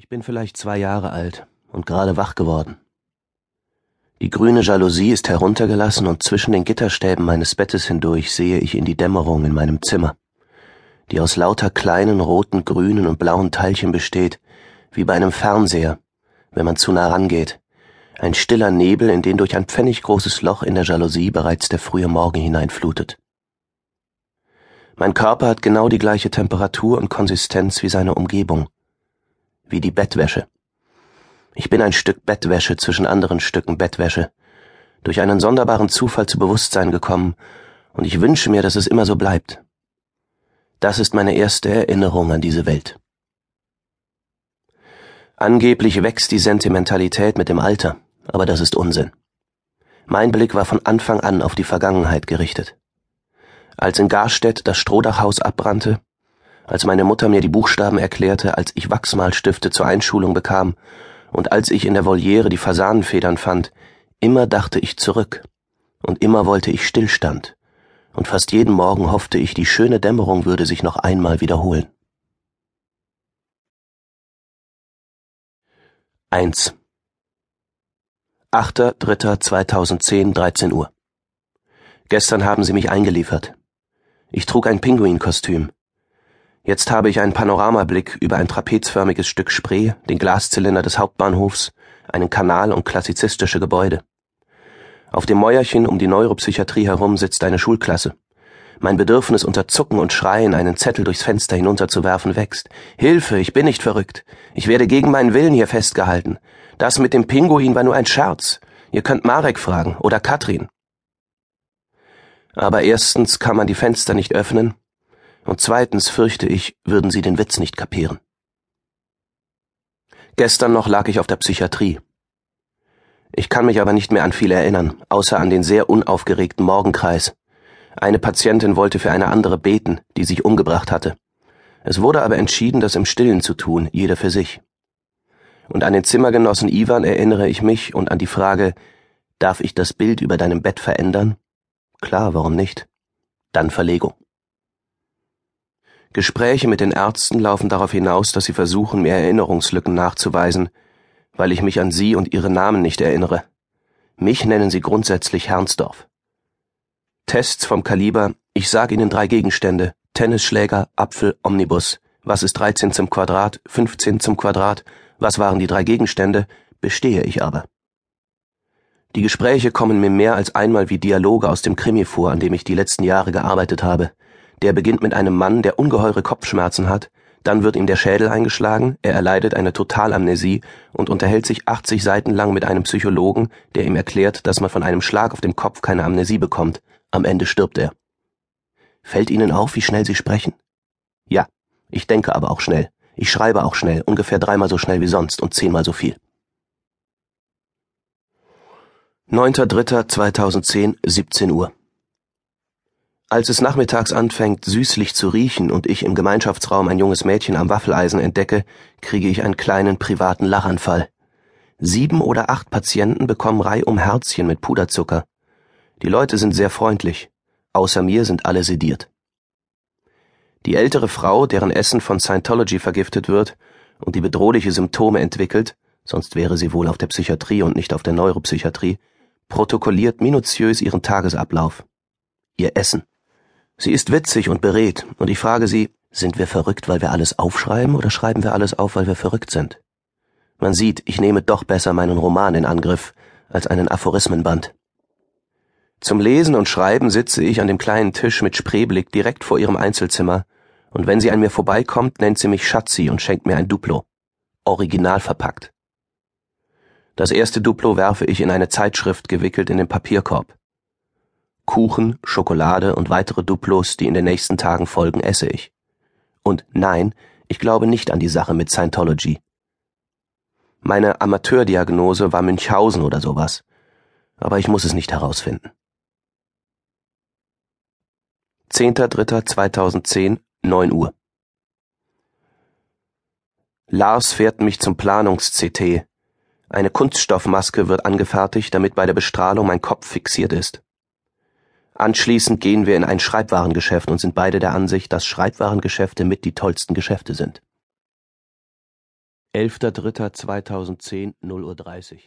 Ich bin vielleicht zwei Jahre alt und gerade wach geworden. Die grüne Jalousie ist heruntergelassen und zwischen den Gitterstäben meines Bettes hindurch sehe ich in die Dämmerung in meinem Zimmer, die aus lauter kleinen roten, grünen und blauen Teilchen besteht, wie bei einem Fernseher, wenn man zu nah rangeht. Ein stiller Nebel, in den durch ein pfenniggroßes Loch in der Jalousie bereits der frühe Morgen hineinflutet. Mein Körper hat genau die gleiche Temperatur und Konsistenz wie seine Umgebung wie die Bettwäsche. Ich bin ein Stück Bettwäsche zwischen anderen Stücken Bettwäsche, durch einen sonderbaren Zufall zu Bewusstsein gekommen, und ich wünsche mir, dass es immer so bleibt. Das ist meine erste Erinnerung an diese Welt. Angeblich wächst die Sentimentalität mit dem Alter, aber das ist Unsinn. Mein Blick war von Anfang an auf die Vergangenheit gerichtet. Als in Garstedt das Strohdachhaus abbrannte, als meine Mutter mir die Buchstaben erklärte, als ich Wachsmalstifte zur Einschulung bekam und als ich in der Voliere die Fasanenfedern fand, immer dachte ich zurück und immer wollte ich Stillstand und fast jeden Morgen hoffte ich, die schöne Dämmerung würde sich noch einmal wiederholen. 1. 8.3.2010, 13 Uhr. Gestern haben sie mich eingeliefert. Ich trug ein Pinguinkostüm. Jetzt habe ich einen Panoramablick über ein trapezförmiges Stück Spree, den Glaszylinder des Hauptbahnhofs, einen Kanal und klassizistische Gebäude. Auf dem Mäuerchen um die Neuropsychiatrie herum sitzt eine Schulklasse. Mein Bedürfnis unter Zucken und Schreien einen Zettel durchs Fenster hinunterzuwerfen wächst. Hilfe, ich bin nicht verrückt. Ich werde gegen meinen Willen hier festgehalten. Das mit dem Pinguin war nur ein Scherz. Ihr könnt Marek fragen oder Katrin. Aber erstens kann man die Fenster nicht öffnen und zweitens fürchte ich, würden sie den Witz nicht kapieren. Gestern noch lag ich auf der Psychiatrie. Ich kann mich aber nicht mehr an viel erinnern, außer an den sehr unaufgeregten Morgenkreis. Eine Patientin wollte für eine andere beten, die sich umgebracht hatte. Es wurde aber entschieden, das im Stillen zu tun, jeder für sich. Und an den Zimmergenossen Ivan erinnere ich mich und an die Frage, darf ich das Bild über deinem Bett verändern? Klar, warum nicht? Dann Verlegung. Gespräche mit den Ärzten laufen darauf hinaus, dass sie versuchen, mir Erinnerungslücken nachzuweisen, weil ich mich an sie und ihre Namen nicht erinnere. Mich nennen sie grundsätzlich Hernsdorf. Tests vom Kaliber, ich sag Ihnen drei Gegenstände, Tennisschläger, Apfel, Omnibus. Was ist 13 zum Quadrat, 15 zum Quadrat? Was waren die drei Gegenstände? Bestehe ich aber. Die Gespräche kommen mir mehr als einmal wie Dialoge aus dem Krimi vor, an dem ich die letzten Jahre gearbeitet habe. Der beginnt mit einem Mann, der ungeheure Kopfschmerzen hat, dann wird ihm der Schädel eingeschlagen, er erleidet eine Totalamnesie und unterhält sich 80 Seiten lang mit einem Psychologen, der ihm erklärt, dass man von einem Schlag auf dem Kopf keine Amnesie bekommt. Am Ende stirbt er. Fällt Ihnen auf, wie schnell Sie sprechen? Ja, ich denke aber auch schnell. Ich schreibe auch schnell, ungefähr dreimal so schnell wie sonst und zehnmal so viel. 9.3.2010, 17 Uhr. Als es nachmittags anfängt, süßlich zu riechen und ich im Gemeinschaftsraum ein junges Mädchen am Waffeleisen entdecke, kriege ich einen kleinen privaten Lachanfall. Sieben oder acht Patienten bekommen reihum Herzchen mit Puderzucker. Die Leute sind sehr freundlich. Außer mir sind alle sediert. Die ältere Frau, deren Essen von Scientology vergiftet wird und die bedrohliche Symptome entwickelt, sonst wäre sie wohl auf der Psychiatrie und nicht auf der Neuropsychiatrie, protokolliert minutiös ihren Tagesablauf. Ihr Essen. Sie ist witzig und beredt, und ich frage sie, sind wir verrückt, weil wir alles aufschreiben, oder schreiben wir alles auf, weil wir verrückt sind? Man sieht, ich nehme doch besser meinen Roman in Angriff als einen Aphorismenband. Zum Lesen und Schreiben sitze ich an dem kleinen Tisch mit Spreeblick direkt vor ihrem Einzelzimmer, und wenn sie an mir vorbeikommt, nennt sie mich Schatzi und schenkt mir ein Duplo. Original verpackt. Das erste Duplo werfe ich in eine Zeitschrift gewickelt in den Papierkorb. Kuchen, Schokolade und weitere Duplos, die in den nächsten Tagen folgen, esse ich. Und nein, ich glaube nicht an die Sache mit Scientology. Meine Amateurdiagnose war Münchhausen oder sowas. Aber ich muss es nicht herausfinden. 10.03.2010, 9 Uhr. Lars fährt mich zum Planungs-CT. Eine Kunststoffmaske wird angefertigt, damit bei der Bestrahlung mein Kopf fixiert ist. Anschließend gehen wir in ein Schreibwarengeschäft und sind beide der Ansicht, dass Schreibwarengeschäfte mit die tollsten Geschäfte sind. 11.03.2010, 0.30 Uhr.